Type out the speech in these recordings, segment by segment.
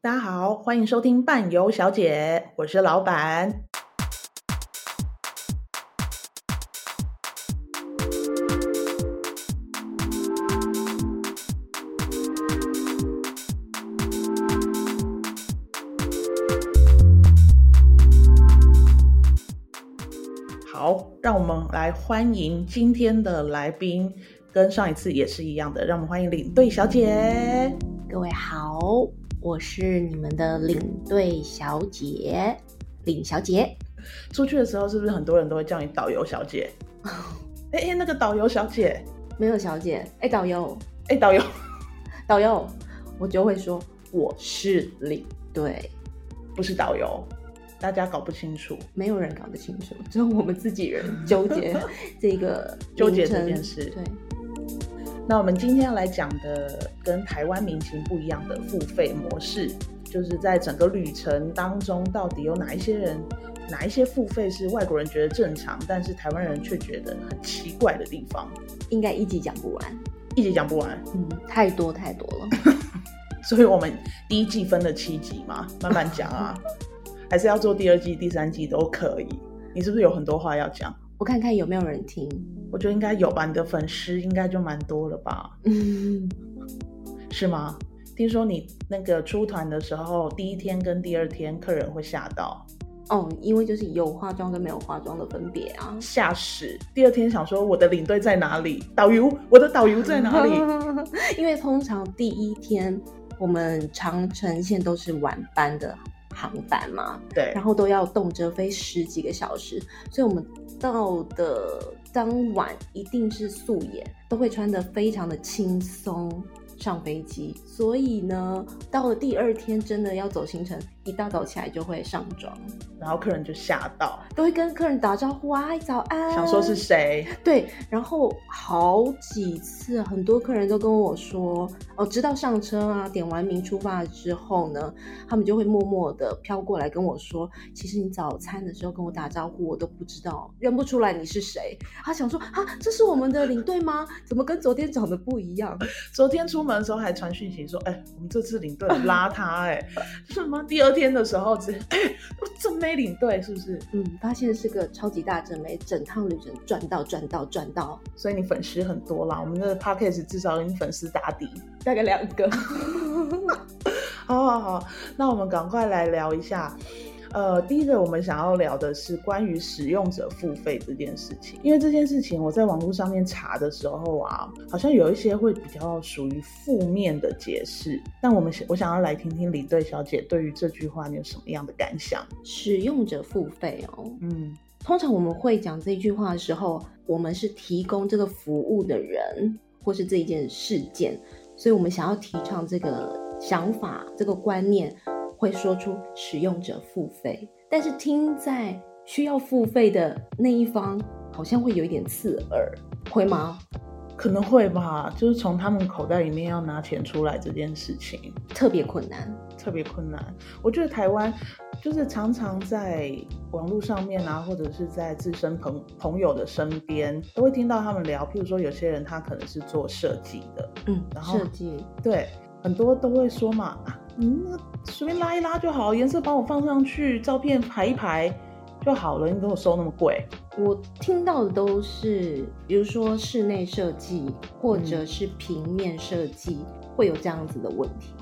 大家好，欢迎收听伴游小姐，我是老板。好，让我们来欢迎今天的来宾，跟上一次也是一样的，让我们欢迎领队小姐。各位好。我是你们的领队小姐，领小姐。出去的时候是不是很多人都会叫你导游小姐？哎哎，那个导游小姐没有小姐。哎，导游，哎，导游，导游，我就会说我是领队，不是导游。大家搞不清楚，没有人搞得清楚，只有我们自己人纠结 这个纠结这件事。对。那我们今天要来讲的跟台湾民情不一样的付费模式，就是在整个旅程当中，到底有哪一些人，哪一些付费是外国人觉得正常，但是台湾人却觉得很奇怪的地方？应该一集讲不完，一集讲不完，嗯，太多太多了。所以我们第一季分了七集嘛，慢慢讲啊，还是要做第二季、第三季都可以。你是不是有很多话要讲？我看看有没有人听。我觉得应该有吧，你的粉丝应该就蛮多了吧？嗯，是吗？听说你那个出团的时候，第一天跟第二天客人会吓到。哦，因为就是有化妆跟没有化妆的分别啊，吓死！第二天想说我的领队在哪里？导游，我的导游在哪里？因为通常第一天我们长城线都是晚班的航班嘛，对，然后都要动辄飞十几个小时，所以我们到的。当晚一定是素颜，都会穿的非常的轻松上飞机，所以呢，到了第二天真的要走行程，一大早起来就会上妆，然后客人就吓到，都会跟客人打招呼啊，早安，想说是谁？对，然后好几次很多客人都跟我说，哦，直到上车啊，点完名出发之后呢，他们就会默默的飘过来跟我说，其实你早餐的时候跟我打招呼，我都不知道，认不出来你是谁。他想说啊，这是我们的领队吗？怎么跟昨天长得不一样？昨天出门的时候还传讯息说，哎，我们这次领队邋遢，哎，什么？第二天。的时候，直接哎，正妹领队是不是？嗯，发现是个超级大正妹，整趟旅程赚到赚到赚到，所以你粉丝很多啦。我们的 podcast 至少你粉丝打底，大概两个。好好好，那我们赶快来聊一下。呃，第一个我们想要聊的是关于使用者付费这件事情，因为这件事情我在网络上面查的时候啊，好像有一些会比较属于负面的解释。但我们想，我想要来听听李队小姐对于这句话你有什么样的感想？使用者付费哦，嗯，通常我们会讲这句话的时候，我们是提供这个服务的人，或是这一件事件，所以我们想要提倡这个想法，这个观念。会说出使用者付费，但是听在需要付费的那一方，好像会有一点刺耳，会吗？可能会吧，就是从他们口袋里面要拿钱出来这件事情，特别困难，特别困难。我觉得台湾就是常常在网络上面啊，或者是在自身朋朋友的身边，都会听到他们聊，譬如说有些人他可能是做设计的，嗯，然后设计，对，很多都会说嘛。啊嗯，那随便拉一拉就好，颜色帮我放上去，照片排一排就好了。你给我收那么贵？我听到的都是，比如说室内设计或者是平面设计，嗯，会有这样子的问题。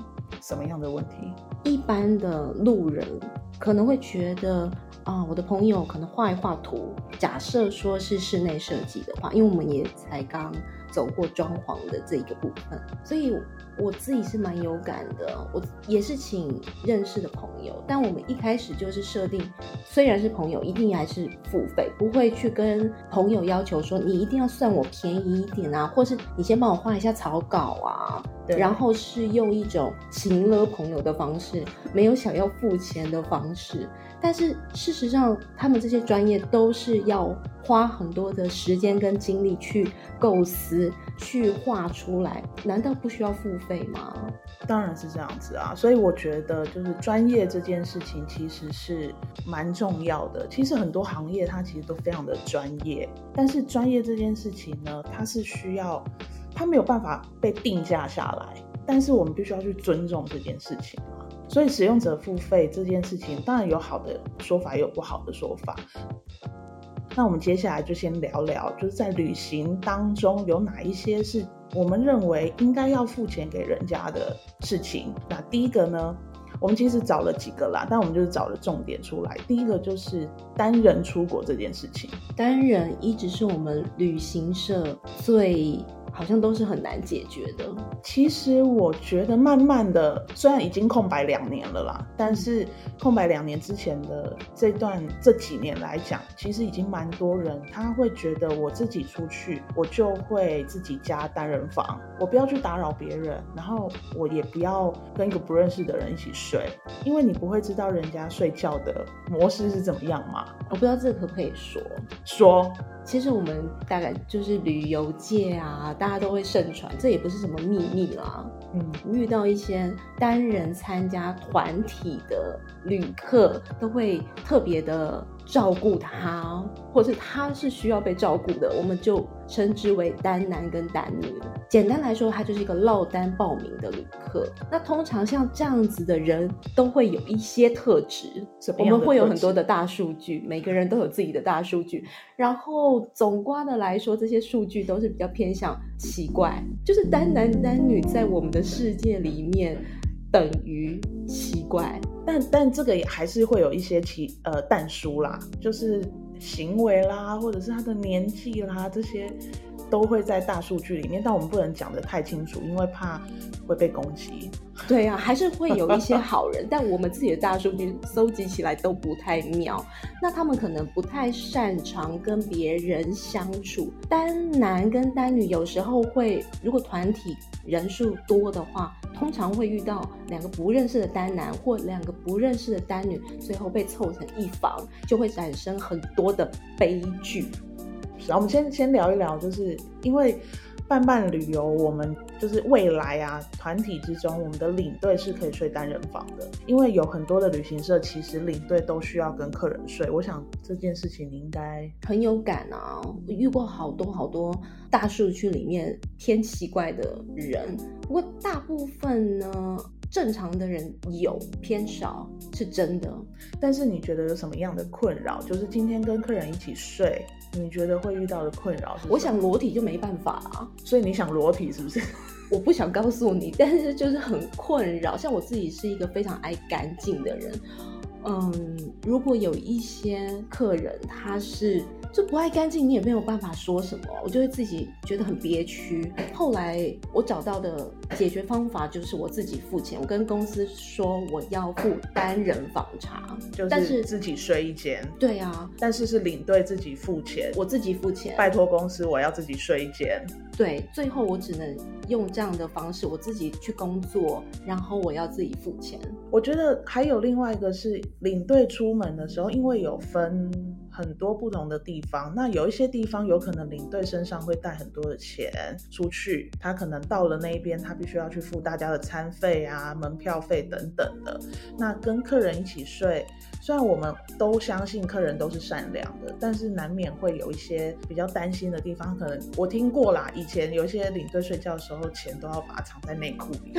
什么样的问题？一般的路人可能会觉得啊，我的朋友可能画一画图，假设说是室内设计的话，因为我们也才刚走过装潢的这一个部分，所以。我自己是蛮有感的，我也是请认识的朋友，但我们一开始就是设定，虽然是朋友，一定还是付费，不会去跟朋友要求说你一定要算我便宜一点啊，或是你先帮我画一下草稿啊，对，然后是用一种请了朋友的方式，没有想要付钱的方式。但是事实上，他们这些专业都是要花很多的时间跟精力去构思、去画出来，难道不需要付费吗？当然是这样子啊！所以我觉得，就是专业这件事情其实是蛮重要的。其实很多行业它其实都非常的专业，但是专业这件事情呢，它是需要，它没有办法被定价下来，但是我们必须要去尊重这件事情嘛。所以使用者付费这件事情，当然有好的说法，也有不好的说法。那我们接下来就先聊聊，就是在旅行当中有哪一些是我们认为应该要付钱给人家的事情。那第一个呢，我们其实找了几个啦，但我们就是找了重点出来。第一个就是单人出国这件事情，单人一直是我们旅行社最。好像都是很难解决的。其实我觉得，慢慢的，虽然已经空白两年了啦，但是空白两年之前的这段这几年来讲，其实已经蛮多人他会觉得，我自己出去，我就会自己加单人房，我不要去打扰别人，然后我也不要跟一个不认识的人一起睡，因为你不会知道人家睡觉的模式是怎么样嘛。我不知道这个可不可以说说。其实我们大概就是旅游界啊，大家都会盛传，这也不是什么秘密啦。嗯，遇到一些单人参加团体的旅客，都会特别的照顾他，或是他是需要被照顾的，我们就称之为单男跟单女。简单来说，他就是一个落单报名的旅客。那通常像这样子的人，都会有一些特质。我们会有很多的大数据，每个人都有自己的大数据。然后总括的来说，这些数据都是比较偏向奇怪，就是单男单女在我们的世界里面等于奇怪。但但这个也还是会有一些其呃但书啦，就是行为啦，或者是他的年纪啦，这些都会在大数据里面，但我们不能讲得太清楚，因为怕会被攻击。对啊，还是会有一些好人，但我们自己的大数据搜集起来都不太妙。那他们可能不太擅长跟别人相处，单男跟单女有时候会，如果团体人数多的话，通常会遇到两个不认识的单男或两个不认识的单女，最后被凑成一房，就会产生很多的悲剧。然后我们先先聊一聊，就是因为。伴伴旅游，我们就是未来啊，团体之中，我们的领队是可以睡单人房的，因为有很多的旅行社其实领队都需要跟客人睡。我想这件事情你应该很有感啊，我遇过好多好多大数据里面偏奇怪的人，不过大部分呢，正常的人有偏少，是真的。但是你觉得有什么样的困扰？就是今天跟客人一起睡。你觉得会遇到的困扰？我想裸体就没办法啊，所以你想裸体是不是？我不想告诉你，但是就是很困扰。像我自己是一个非常爱干净的人，嗯，如果有一些客人他是。就不爱干净，你也没有办法说什么，我就会自己觉得很憋屈。后来我找到的解决方法就是我自己付钱，我跟公司说我要付单人房茶，就是自己睡一间。对啊，但是是领队自己付钱，我自己付钱，拜托公司我要自己睡一间。对，最后我只能用这样的方式，我自己去工作，然后我要自己付钱。我觉得还有另外一个是领队出门的时候，因为有分。很多不同的地方，那有一些地方有可能领队身上会带很多的钱出去，他可能到了那一边，他必须要去付大家的餐费啊、门票费等等的。那跟客人一起睡，虽然我们都相信客人都是善良的，但是难免会有一些比较担心的地方。可能我听过啦，以前有些领队睡觉的时候，钱都要把它藏在内裤里，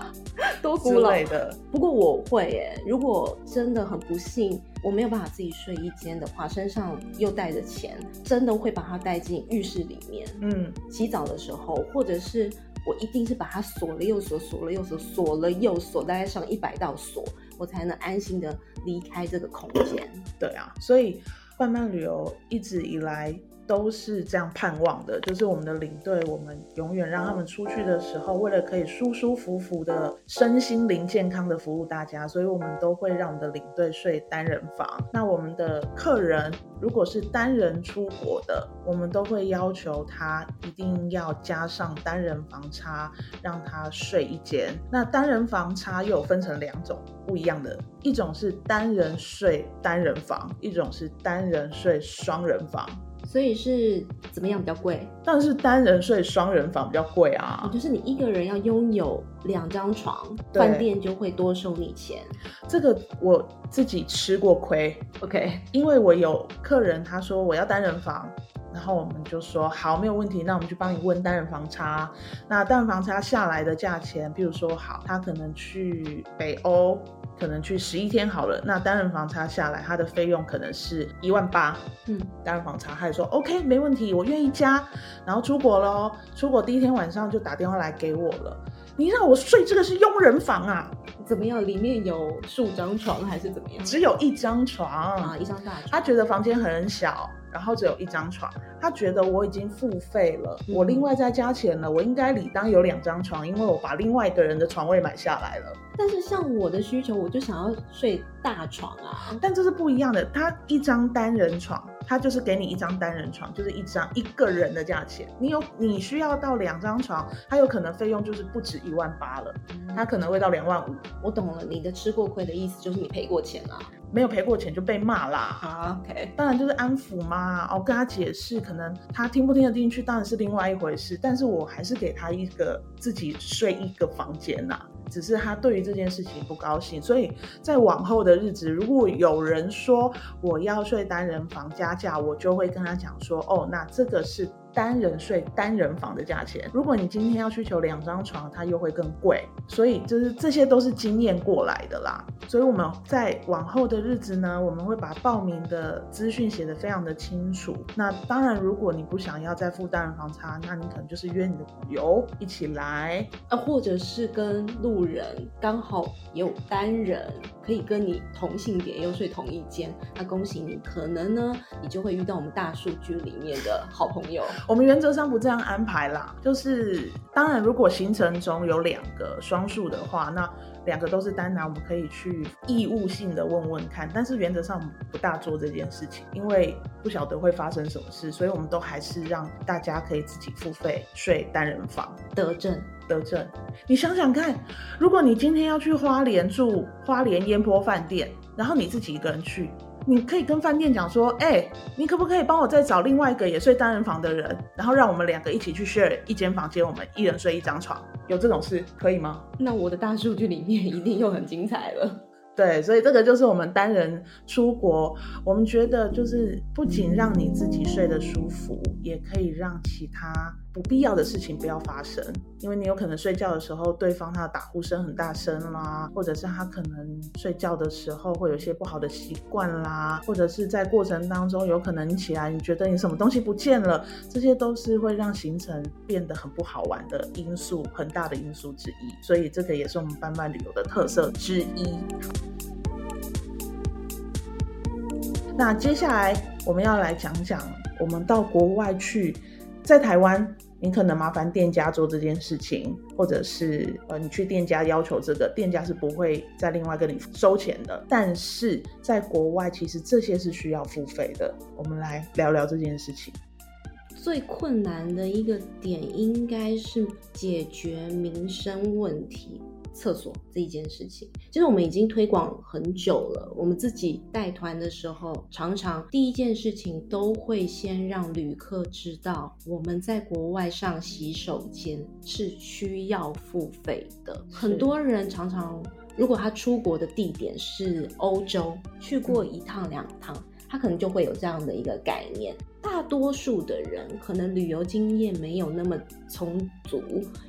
多古老的。不过我会耶，如果真的很不幸。我没有办法自己睡一间的话，身上又带着钱，真的会把它带进浴室里面。嗯，洗澡的时候，或者是我一定是把它锁了又锁，锁了又锁，锁了又锁，大概上一百道锁，我才能安心的离开这个空间。对啊，所以伴伴旅游一直以来。都是这样盼望的，就是我们的领队，我们永远让他们出去的时候，为了可以舒舒服服的身心灵健康的服务大家，所以我们都会让我们的领队睡单人房。那我们的客人如果是单人出国的，我们都会要求他一定要加上单人房差，让他睡一间。那单人房差又分成两种不一样的，一种是单人睡单人房，一种是单人睡双人房。所以是怎么样比较贵？当然是单人睡双人房比较贵啊。就是你一个人要拥有两张床，饭店就会多收你钱。这个我自己吃过亏。OK，因为我有客人他说我要单人房，然后我们就说好，没有问题，那我们就帮你问单人房差。那单人房差下来的价钱，比如说好，他可能去北欧，可能去十一天好了，那单人房差下来，他的费用可能是一万八。嗯，单人房差，他就说 OK，没问题，我愿意加。然后出国喽，出国第一天晚上就打电话来给我了。你让我睡这个是佣人房啊？怎么样？里面有数张床还是怎么样？只有一张床啊，一张大床。他觉得房间很小。然后只有一张床，他觉得我已经付费了，嗯、我另外再加钱了，我应该理当有两张床，因为我把另外一个人的床位买下来了。但是像我的需求，我就想要睡大床啊。但这是不一样的，他一张单人床，他就是给你一张单人床，就是一张一个人的价钱。你有你需要到两张床，他有可能费用就是不止一万八了，他可能会到两万五。我懂了，你的吃过亏的意思就是你赔过钱了。没有赔过钱就被骂啦。好，OK，当然就是安抚嘛。哦，跟他解释，可能他听不听得进去，当然是另外一回事。但是我还是给他一个自己睡一个房间呐。只是他对于这件事情不高兴，所以在往后的日子，如果有人说我要睡单人房加价，我就会跟他讲说，哦，那这个是。单人睡单人房的价钱，如果你今天要需求两张床，它又会更贵。所以就是这些都是经验过来的啦。所以我们在往后的日子呢，我们会把报名的资讯写得非常的清楚。那当然，如果你不想要再付单人房差，那你可能就是约你的朋友一起来啊，或者是跟路人刚好有单人可以跟你同性别又睡同一间，那恭喜你，可能呢你就会遇到我们大数据里面的好朋友。我们原则上不这样安排啦，就是当然，如果行程中有两个双数的话，那两个都是单男，我们可以去义务性的问问看。但是原则上不大做这件事情，因为不晓得会发生什么事，所以我们都还是让大家可以自己付费睡单人房。德政，德政。你想想看，如果你今天要去花莲住花莲烟波饭店，然后你自己一个人去。你可以跟饭店讲说，哎、欸，你可不可以帮我再找另外一个也睡单人房的人，然后让我们两个一起去 share 一间房间，我们一人睡一张床，有这种事可以吗？那我的大数据里面一定又很精彩了。对，所以这个就是我们单人出国，我们觉得就是不仅让你自己睡得舒服，也可以让其他不必要的事情不要发生。因为你有可能睡觉的时候，对方他的打呼声很大声啦，或者是他可能睡觉的时候会有一些不好的习惯啦，或者是在过程当中有可能你起来你觉得你什么东西不见了，这些都是会让行程变得很不好玩的因素，很大的因素之一。所以这个也是我们班班旅游的特色之一。那接下来我们要来讲讲，我们到国外去，在台湾，你可能麻烦店家做这件事情，或者是呃，你去店家要求这个，店家是不会再另外跟你收钱的。但是在国外，其实这些是需要付费的。我们来聊聊这件事情。最困难的一个点，应该是解决民生问题。厕所这一件事情，其实我们已经推广很久了。我们自己带团的时候，常常第一件事情都会先让旅客知道，我们在国外上洗手间是需要付费的。很多人常常，如果他出国的地点是欧洲，去过一趟两趟，他可能就会有这样的一个概念。大多数的人可能旅游经验没有那么充足，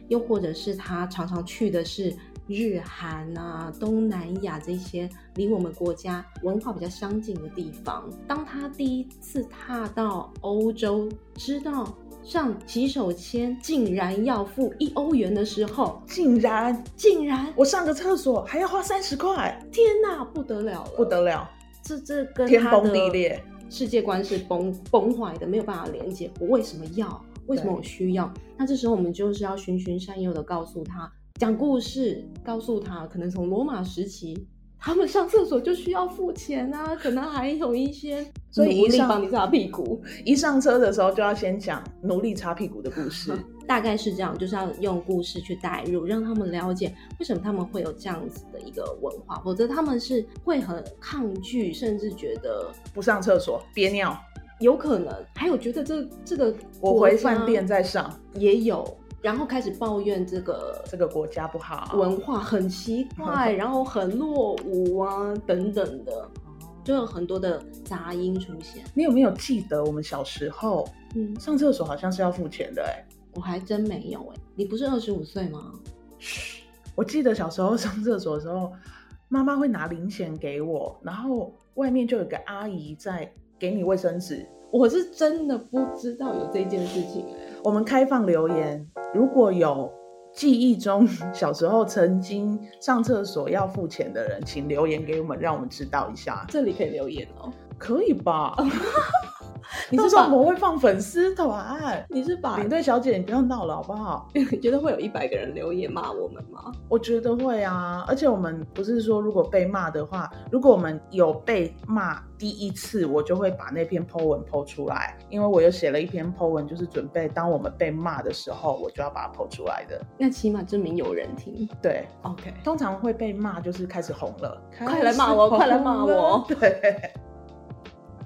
又或者是他常常去的是。日韩啊，东南亚这些离我们国家文化比较相近的地方，当他第一次踏到欧洲，知道上洗手间竟然要付一欧元的时候，竟然竟然我上个厕所还要花三十块，天哪，不得了了，不得了，这这跟天崩地裂，世界观是崩崩坏的，没有办法连接。我为什么要？为什么我需要？那这时候我们就是要循循善诱的告诉他。讲故事，告诉他，可能从罗马时期，他们上厕所就需要付钱啊，可能还有一些奴隶帮你擦屁股。一上车的时候就要先讲奴隶擦屁股的故事，大概是这样，就是要用故事去带入，让他们了解为什么他们会有这样子的一个文化，否则他们是会很抗拒，甚至觉得不上厕所憋尿，有可能，还有觉得这这个我回饭店再上也有。然后开始抱怨这个这个国家不好，文化很奇怪，然后很落伍啊等等的，就有很多的杂音出现。你有没有记得我们小时候，嗯，上厕所好像是要付钱的、欸？哎，我还真没有哎、欸。你不是二十五岁吗？嘘，我记得小时候 上厕所的时候，妈妈会拿零钱给我，然后外面就有个阿姨在给你卫生纸。我是真的不知道有这件事情、欸。我们开放留言，如果有。记忆中 小时候曾经上厕所要付钱的人，请留言给我们，让我们知道一下。这里可以留言哦，可以吧？你是说我们会放粉丝团？你是把领队小姐，你不要闹了好不好？你觉得会有一百个人留言骂我们吗？我觉得会啊，而且我们不是说如果被骂的话，如果我们有被骂第一次，我就会把那篇 po 文 po 出来，因为我又写了一篇 po 文，就是准备当我们被骂的时候，我就要把它 po 出来的。那起码证明有人听。对，OK。通常会被骂就是开始红了，快来骂我，快来骂我。对。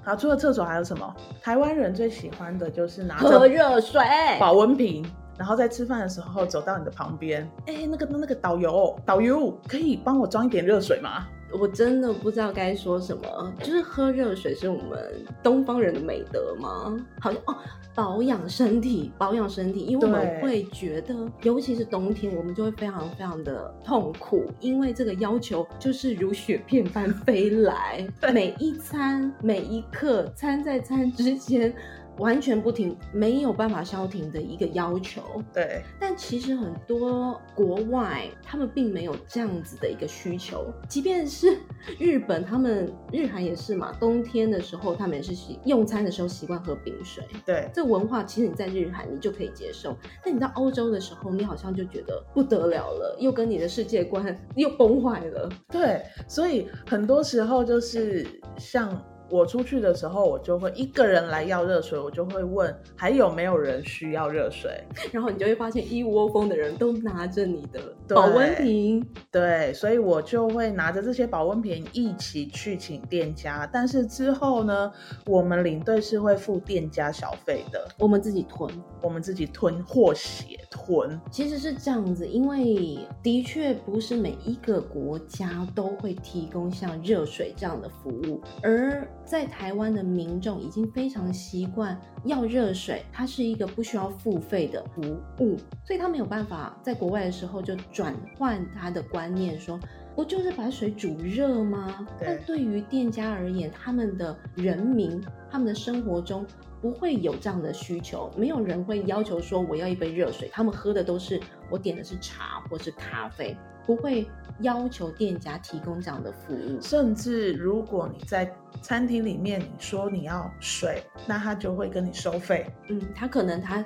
好，除了厕所还有什么？台湾人最喜欢的就是拿着喝热水保温瓶，然后在吃饭的时候走到你的旁边，哎、欸，那个那个导游，导游可以帮我装一点热水吗？我真的不知道该说什么，就是喝热水是我们东方人的美德吗？好像哦，保养身体，保养身体，因为我们会觉得，尤其是冬天，我们就会非常非常的痛苦，因为这个要求就是如雪片般飞来，每一餐每一刻，餐在餐之间。完全不停，没有办法消停的一个要求。对，但其实很多国外他们并没有这样子的一个需求，即便是日本，他们日韩也是嘛，冬天的时候他们也是习用餐的时候习惯喝冰水。对，这文化其实你在日韩你就可以接受，但你到欧洲的时候，你好像就觉得不得了了，又跟你的世界观又崩坏了。对，所以很多时候就是像。我出去的时候，我就会一个人来要热水，我就会问还有没有人需要热水，然后你就会发现一窝蜂的人都拿着你的保温瓶，对，所以我就会拿着这些保温瓶一起去请店家，但是之后呢，我们领队是会付店家小费的，我们自己囤，我们自己吞或血吞，其实是这样子，因为的确不是每一个国家都会提供像热水这样的服务，而在台湾的民众已经非常习惯要热水，它是一个不需要付费的服务，所以他没有办法在国外的时候就转换他的观念，说不就是把水煮热吗？但对于店家而言，他们的人民，他们的生活中不会有这样的需求，没有人会要求说我要一杯热水，他们喝的都是我点的是茶或是咖啡。不会要求店家提供这样的服务，甚至如果你在餐厅里面你说你要水，那他就会跟你收费。嗯，他可能他，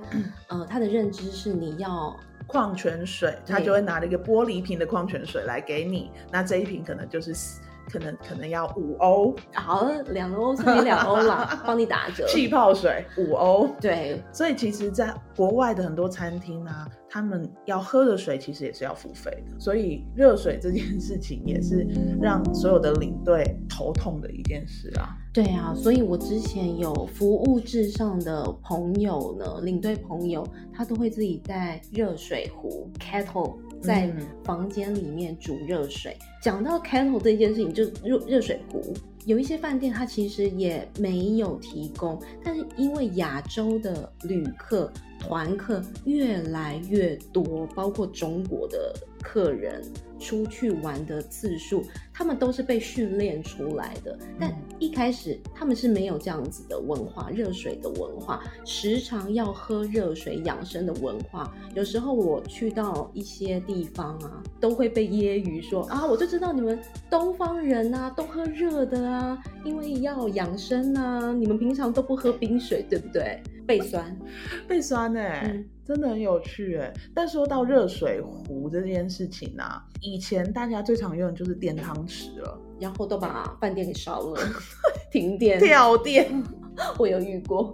呃，他的认知是你要矿泉水，他就会拿了一个玻璃瓶的矿泉水来给你，那这一瓶可能就是。可能可能要五欧，好，两欧算你两欧啦，帮你打折。气泡水五欧，对，所以其实，在国外的很多餐厅啊，他们要喝的水其实也是要付费的，所以热水这件事情也是让所有的领队头痛的一件事啊。对啊，所以我之前有服务至上的朋友呢，领队朋友，他都会自己带热水壶 kettle。在房间里面煮热水。讲、嗯、到 kettle 这件事情，就热热水壶，有一些饭店它其实也没有提供，但是因为亚洲的旅客团客越来越多，包括中国的客人。出去玩的次数，他们都是被训练出来的。但一开始他们是没有这样子的文化，热水的文化，时常要喝热水养生的文化。有时候我去到一些地方啊，都会被揶揄说啊，我就知道你们东方人啊都喝热的啊，因为要养生啊。你们平常都不喝冰水，对不对？背酸，背酸呢、欸？嗯真的很有趣哎，但说到热水壶这件事情啊，以前大家最常用的就是电汤匙了，然后都把饭店给烧了，停电、跳电，我有遇过，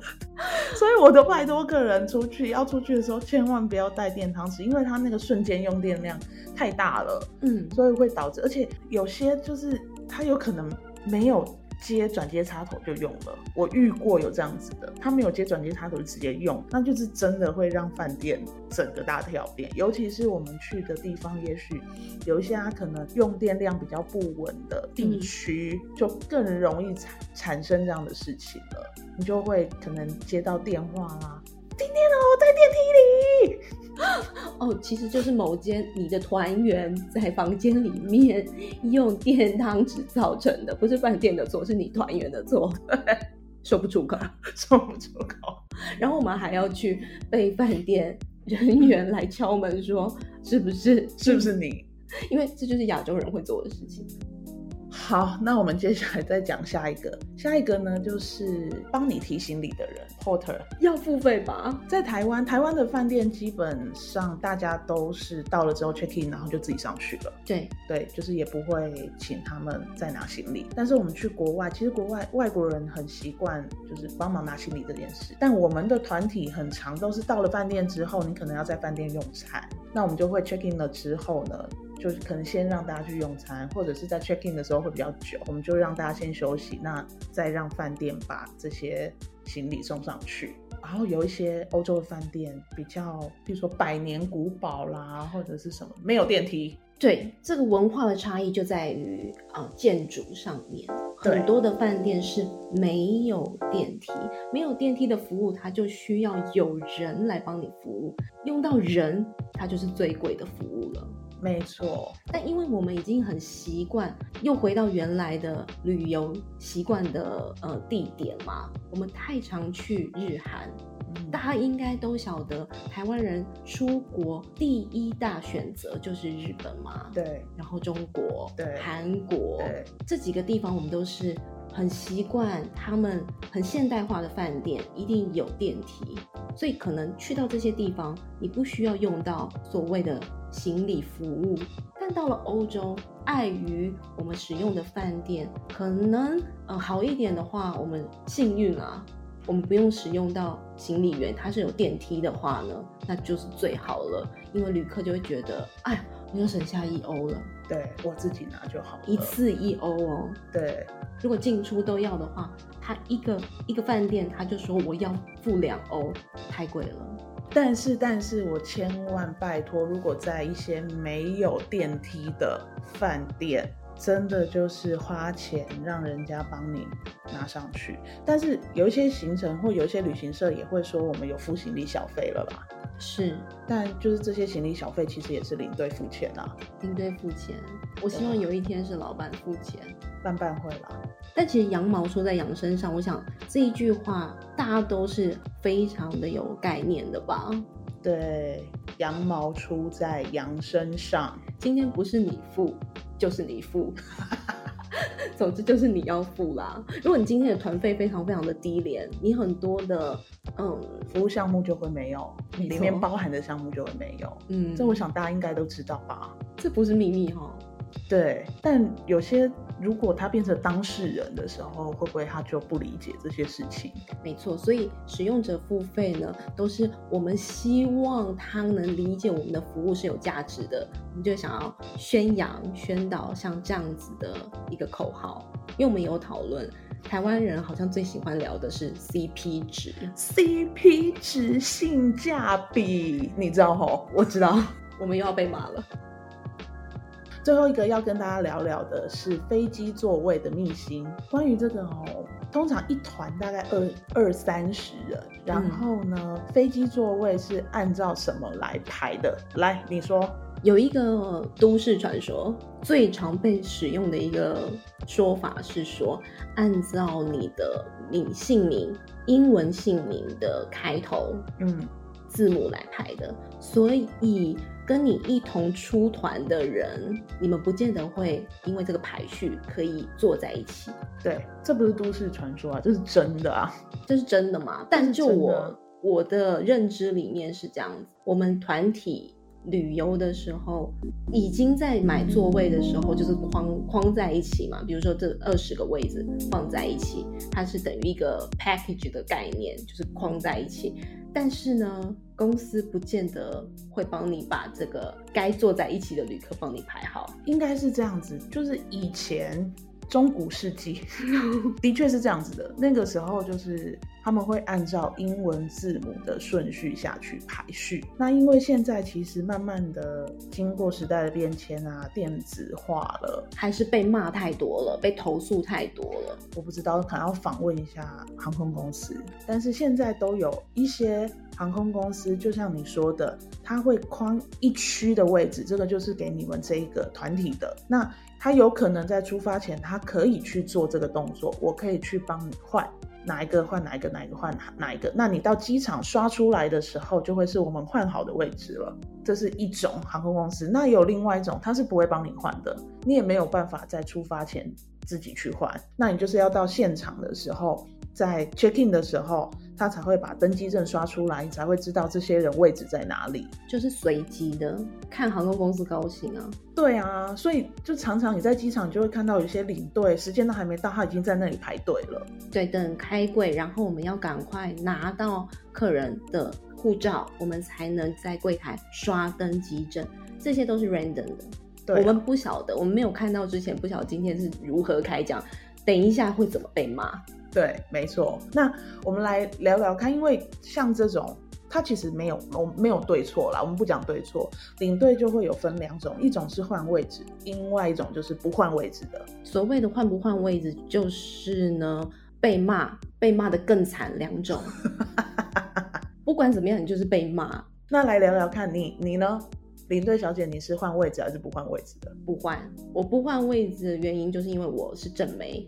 所以我都拜托个人出去，要出去的时候千万不要带电汤匙，因为它那个瞬间用电量太大了，嗯，所以会导致，而且有些就是它有可能没有接转接插头就用了。我遇过有这样子的，他没有接转接插头就直接用，那就是真的会让饭店整个大跳电。尤其是我们去的地方，也许有一些可能用电量比较不稳的地区，就更容易产产生这样的事情了。你就会可能接到电话啦，停电了，我在电梯里。哦，其实就是某间你的团员在房间里面用电汤匙造成的，不是饭店的错，是你团员的错。说不出口，说不出口。然后我们还要去被饭店人员来敲门说，是不是？是不是你？因为这就是亚洲人会做的事情。好，那我们接下来再讲下一个。下一个呢，就是帮你提行李的人，porter 要付费吧？在台湾，台湾的饭店基本上大家都是到了之后 check in，然后就自己上去了。对对，就是也不会请他们再拿行李。但是我们去国外，其实国外外国人很习惯就是帮忙拿行李这件事。但我们的团体很长都是到了饭店之后，你可能要在饭店用餐，那我们就会 check in 了之后呢，就是可能先让大家去用餐，或者是在 check in 的时候会比较久，我们就让大家先休息，那再让饭店把这些行李送上去。然后有一些欧洲的饭店比较，比如说百年古堡啦，或者是什么没有电梯。对，这个文化的差异就在于啊、呃、建筑上面，很多的饭店是没有电梯，没有电梯的服务，它就需要有人来帮你服务，用到人，它就是最贵的服务了。没错，但因为我们已经很习惯，又回到原来的旅游习惯的呃地点嘛，我们太常去日韩，嗯、大家应该都晓得，台湾人出国第一大选择就是日本嘛，对，然后中国，对，韩国，对，这几个地方我们都是很习惯，他们很现代化的饭店一定有电梯，所以可能去到这些地方，你不需要用到所谓的。行李服务，但到了欧洲，碍于我们使用的饭店可能呃好一点的话，我们幸运啊，我们不用使用到行李员，它是有电梯的话呢，那就是最好了，因为旅客就会觉得，哎呀，我又省下一欧了。对，我自己拿就好了，一次一欧哦。对，如果进出都要的话，他一个一个饭店他就说我要付两欧，太贵了。但是，但是我千万拜托，如果在一些没有电梯的饭店，真的就是花钱让人家帮你拿上去。但是有一些行程或有一些旅行社也会说，我们有付行李小费了吧。是，但就是这些行李小费其实也是领队付钱啊。领队付钱，我希望有一天是老板付钱。办办会啦。但其实羊毛出在羊身上，我想这一句话大家都是非常的有概念的吧？对，羊毛出在羊身上，今天不是你付就是你付，总之就是你要付啦。如果你今天的团费非常非常的低廉，你很多的嗯服务项目就会没有，里面包含的项目就会没有。嗯，这我想大家应该都知道吧？这不是秘密哈。对，但有些如果他变成当事人的时候，会不会他就不理解这些事情？没错，所以使用者付费呢，都是我们希望他能理解我们的服务是有价值的，我们就想要宣扬、宣导像这样子的一个口号。因为我们有讨论，台湾人好像最喜欢聊的是 CP 值，CP 值性价比，你知道吼？我知道，我们又要被骂了。最后一个要跟大家聊聊的是飞机座位的秘辛。关于这个哦，通常一团大概二二三十人，然后呢，嗯、飞机座位是按照什么来排的？来，你说。有一个都市传说，最常被使用的一个说法是说，按照你的你姓名、英文姓名的开头，嗯，字母来排的，所以。跟你一同出团的人，你们不见得会因为这个排序可以坐在一起。对，这不是都市传说啊，这是真的啊，这是真的吗？但就我我的认知里面是这样子，我们团体旅游的时候，已经在买座位的时候就是框框在一起嘛，比如说这二十个位置放在一起，它是等于一个 package 的概念，就是框在一起。但是呢，公司不见得会帮你把这个该坐在一起的旅客帮你排好，应该是这样子。就是以前中古世纪，的确是这样子的。那个时候就是他们会按照英文字母的顺序下去排序。那因为现在其实慢慢的经过时代的变迁啊，电子化了，还是被骂太多了，被投诉太多了。我不知道，可能要访问一下航空公司。但是现在都有一些航空公司，就像你说的，他会框一区的位置，这个就是给你们这一个团体的。那他有可能在出发前，他可以去做这个动作，我可以去帮你换哪一个换哪一个哪一个换哪一个。那你到机场刷出来的时候，就会是我们换好的位置了。这是一种航空公司。那有另外一种，他是不会帮你换的，你也没有办法在出发前自己去换。那你就是要到现场的时候，在 check in 的时候。他才会把登机证刷出来，你才会知道这些人位置在哪里，就是随机的，看航空公司高兴啊。对啊，所以就常常你在机场就会看到有些领队时间都还没到，他已经在那里排队了。对，等开柜，然后我们要赶快拿到客人的护照，我们才能在柜台刷登机证，这些都是 random 的。对啊，我们不晓得，我们没有看到之前，不晓得今天是如何开奖，等一下会怎么被骂。对，没错。那我们来聊聊看，因为像这种，它其实没有，我没有对错啦。我们不讲对错，领队就会有分两种，一种是换位置，另外一种就是不换位置的。所谓的换不换位置，就是呢被骂，被骂的更惨两种。不管怎么样，你就是被骂。那来聊聊看你，你呢，领队小姐，你是换位置还是不换位置的？不换，我不换位置的原因就是因为我是正妹。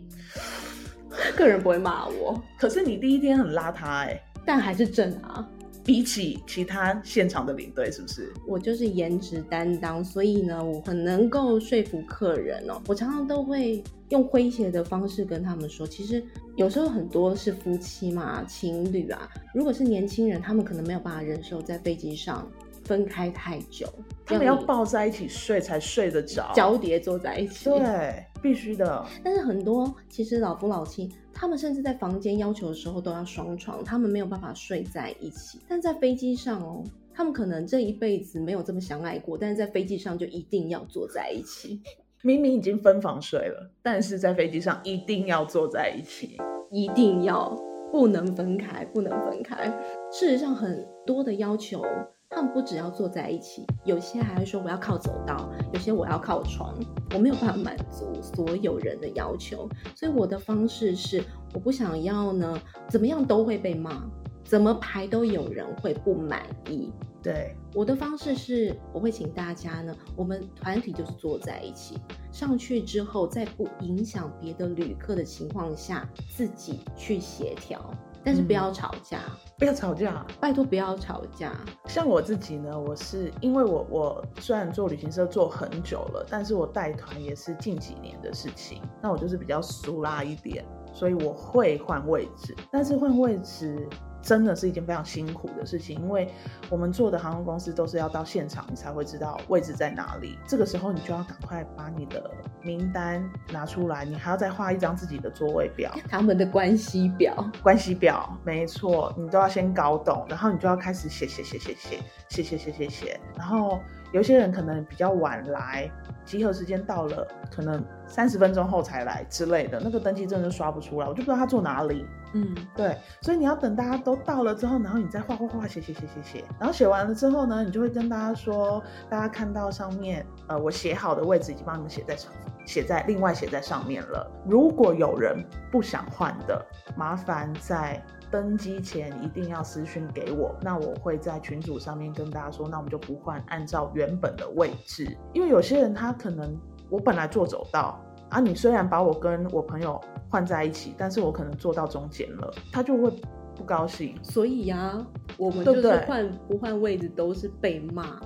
客人不会骂我，可是你第一天很邋遢哎、欸，但还是正啊。比起其他现场的领队，是不是？我就是颜值担当，所以呢，我很能够说服客人哦。我常常都会用诙谐的方式跟他们说，其实有时候很多是夫妻嘛，情侣啊，如果是年轻人，他们可能没有办法忍受在飞机上分开太久，他们要抱在一起睡才睡得着，交叠坐在一起，对。必须的，但是很多其实老夫老妻，他们甚至在房间要求的时候都要双床，他们没有办法睡在一起。但在飞机上哦，他们可能这一辈子没有这么相爱过，但是在飞机上就一定要坐在一起。明明已经分房睡了，但是在飞机上一定要坐在一起，一定要不能分开，不能分开。事实上，很多的要求。他们不只要坐在一起，有些还会说我要靠走道，有些我要靠床，我没有办法满足所有人的要求，所以我的方式是，我不想要呢，怎么样都会被骂，怎么排都有人会不满意。对，我的方式是，我会请大家呢，我们团体就是坐在一起，上去之后，在不影响别的旅客的情况下，自己去协调。但是不要吵架，嗯、不要吵架，拜托不要吵架。像我自己呢，我是因为我我虽然做旅行社做很久了，但是我带团也是近几年的事情。那我就是比较俗辣一点，所以我会换位置，但是换位置。真的是一件非常辛苦的事情，因为我们做的航空公司都是要到现场，你才会知道位置在哪里。这个时候，你就要赶快把你的名单拿出来，你还要再画一张自己的座位表，他们的关系表，关系表，没错，你都要先搞懂，然后你就要开始写写写写写写写写写写，然后有些人可能比较晚来，集合时间到了，可能三十分钟后才来之类的，那个登记证就刷不出来，我就不知道他坐哪里。嗯，对，所以你要等大家都到了之后，然后你再画画画写写写写写，然后写完了之后呢，你就会跟大家说，大家看到上面，呃，我写好的位置已经帮你们写在上，写在另外写在上面了。如果有人不想换的，麻烦在登机前一定要私讯给我，那我会在群组上面跟大家说，那我们就不换，按照原本的位置，因为有些人他可能我本来坐走道啊，你虽然把我跟我朋友。换在一起，但是我可能坐到中间了，他就会不高兴。所以呀、啊，我们就是换不换位置都是被骂，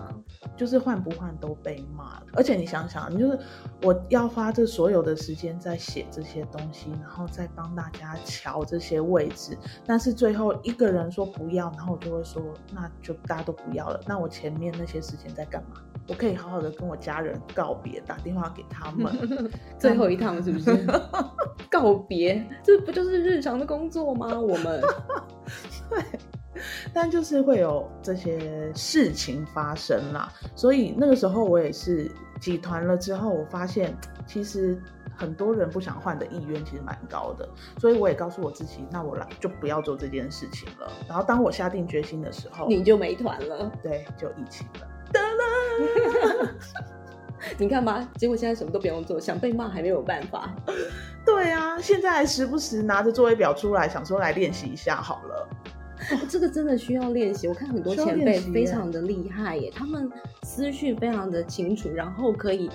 就是换不换都被骂。而且你想想，你就是我要花这所有的时间在写这些东西，然后再帮大家瞧这些位置，但是最后一个人说不要，然后我就会说，那就大家都不要了。那我前面那些时间在干嘛？我可以好好的跟我家人告别，打电话给他们，最后一趟是不是？告别，这不就是日常的工作吗？我们对，但就是会有这些事情发生啦。所以那个时候我也是挤团了之后，我发现其实很多人不想换的意愿其实蛮高的，所以我也告诉我自己，那我来就不要做这件事情了。然后当我下定决心的时候，你就没团了，对，就疫情了。你看吧，结果现在什么都不用做，想被骂还没有办法。对啊，现在还时不时拿着座位表出来，想说来练习一下好了。哦，这个真的需要练习。我看很多前辈非常的厉害耶，他们思绪非常的清楚，然后可以。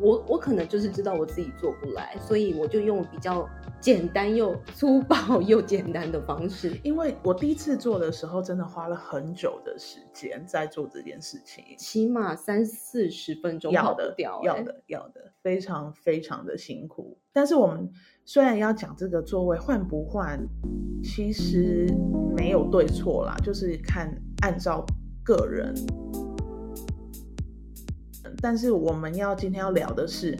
我我可能就是知道我自己做不来，所以我就用比较简单又粗暴又简单的方式。因为我第一次做的时候，真的花了很久的时间在做这件事情，起码三四十分钟要的，要的，要的，非常非常的辛苦。但是我们虽然要讲这个座位换不换，其实没有对错啦，就是看按照个人。但是我们要今天要聊的是，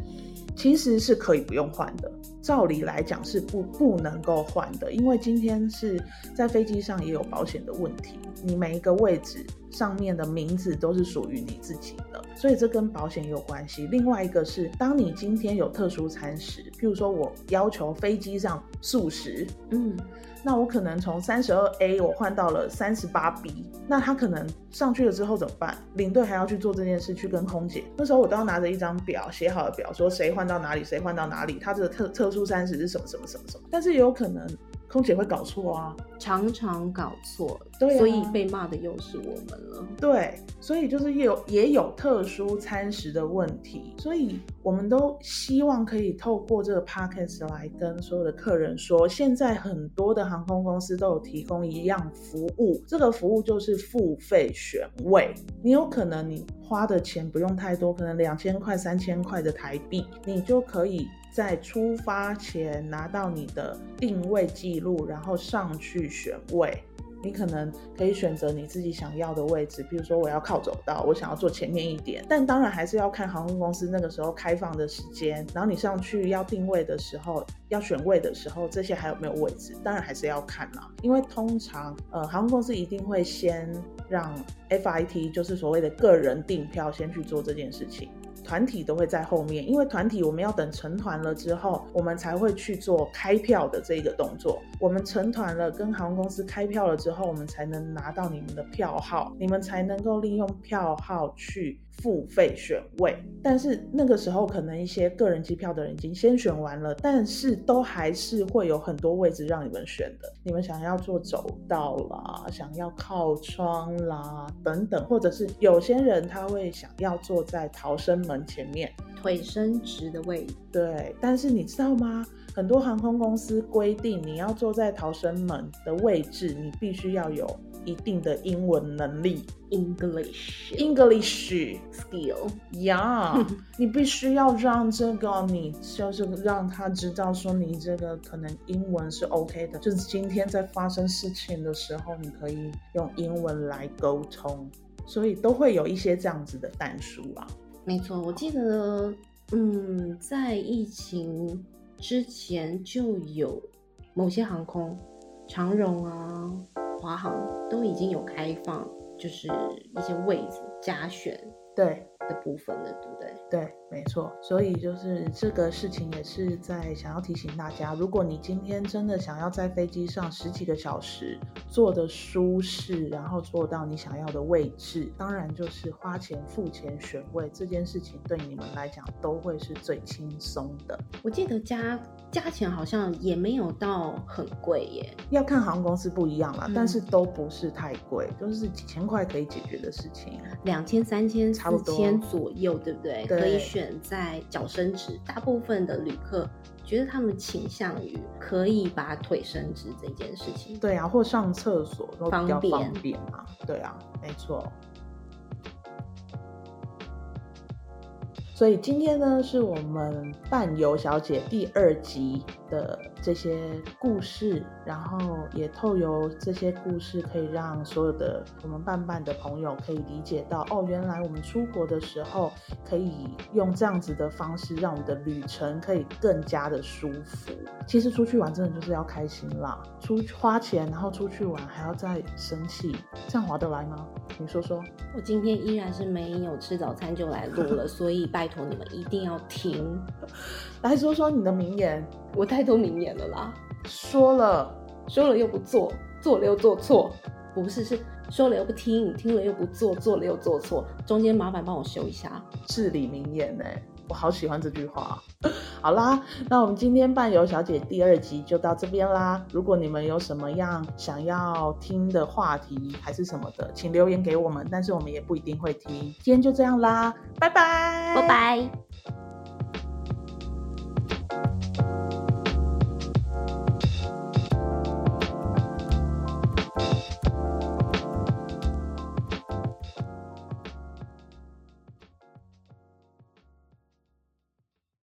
其实是可以不用换的。照理来讲是不不能够换的，因为今天是在飞机上也有保险的问题，你每一个位置上面的名字都是属于你自己的，所以这跟保险有关系。另外一个是，当你今天有特殊餐食，譬如说我要求飞机上素食，嗯。那我可能从三十二 A 我换到了三十八 B，那他可能上去了之后怎么办？领队还要去做这件事，去跟空姐。那时候我都要拿着一张表，写好了表，说谁换到哪里，谁换到哪里，他这个特特殊三十是什么什么什么什么。但是也有可能。空姐会搞错啊，常常搞错，对啊，所以被骂的又是我们了。对，所以就是也有也有特殊餐食的问题，所以我们都希望可以透过这个 podcast 来跟所有的客人说，现在很多的航空公司都有提供一样服务，这个服务就是付费选位。你有可能你花的钱不用太多，可能两千块、三千块的台币，你就可以。在出发前拿到你的定位记录，然后上去选位。你可能可以选择你自己想要的位置，比如说我要靠走道，我想要坐前面一点。但当然还是要看航空公司那个时候开放的时间。然后你上去要定位的时候，要选位的时候，这些还有没有位置？当然还是要看啦。因为通常呃航空公司一定会先让 FIT，就是所谓的个人订票，先去做这件事情。团体都会在后面，因为团体我们要等成团了之后，我们才会去做开票的这个动作。我们成团了，跟航空公司开票了之后，我们才能拿到你们的票号，你们才能够利用票号去付费选位。但是那个时候，可能一些个人机票的人已经先选完了，但是都还是会有很多位置让你们选的。你们想要坐走道啦，想要靠窗啦，等等，或者是有些人他会想要坐在逃生门前面，腿伸直的位置。对，但是你知道吗？很多航空公司规定，你要坐在逃生门的位置，你必须要有一定的英文能力，English English skill，呀，yeah, 你必须要让这个你就是让他知道说你这个可能英文是 OK 的，就是今天在发生事情的时候，你可以用英文来沟通，所以都会有一些这样子的但书啊。没错，我记得，嗯，在疫情。之前就有某些航空，长荣啊、华航都已经有开放，就是一些位置加选，对的部分了，对不对？对，没错。所以就是这个事情也是在想要提醒大家，如果你今天真的想要在飞机上十几个小时坐的舒适，然后坐到你想要的位置，当然就是花钱付钱选位这件事情，对你们来讲都会是最轻松的。我记得加价钱好像也没有到很贵耶，要看航空公司不一样啦，嗯、但是都不是太贵，都、就是几千块可以解决的事情，两千、三千、差不多四千左右，对不对？对可以选在脚伸直，大部分的旅客觉得他们倾向于可以把腿伸直这件事情。对啊，或上厕所都比较方便嘛。对啊，没错。所以今天呢，是我们伴游小姐第二集的这些故事，然后也透由这些故事，可以让所有的我们伴伴的朋友可以理解到，哦，原来我们出国的时候可以用这样子的方式，让我们的旅程可以更加的舒服。其实出去玩真的就是要开心啦，出去花钱，然后出去玩还要再生气，这样划得来吗？你说说。我今天依然是没有吃早餐就来录了，所以拜。托你们一定要听。来说说你的名言，我太多名言了啦。说了，说了又不做，做了又做错，不是，是说了又不听，听了又不做，做了又做错，中间麻烦帮我修一下。至理名言呢、欸？我好喜欢这句话。好啦，那我们今天伴游小姐第二集就到这边啦。如果你们有什么样想要听的话题还是什么的，请留言给我们，但是我们也不一定会听。今天就这样啦，拜拜，拜拜。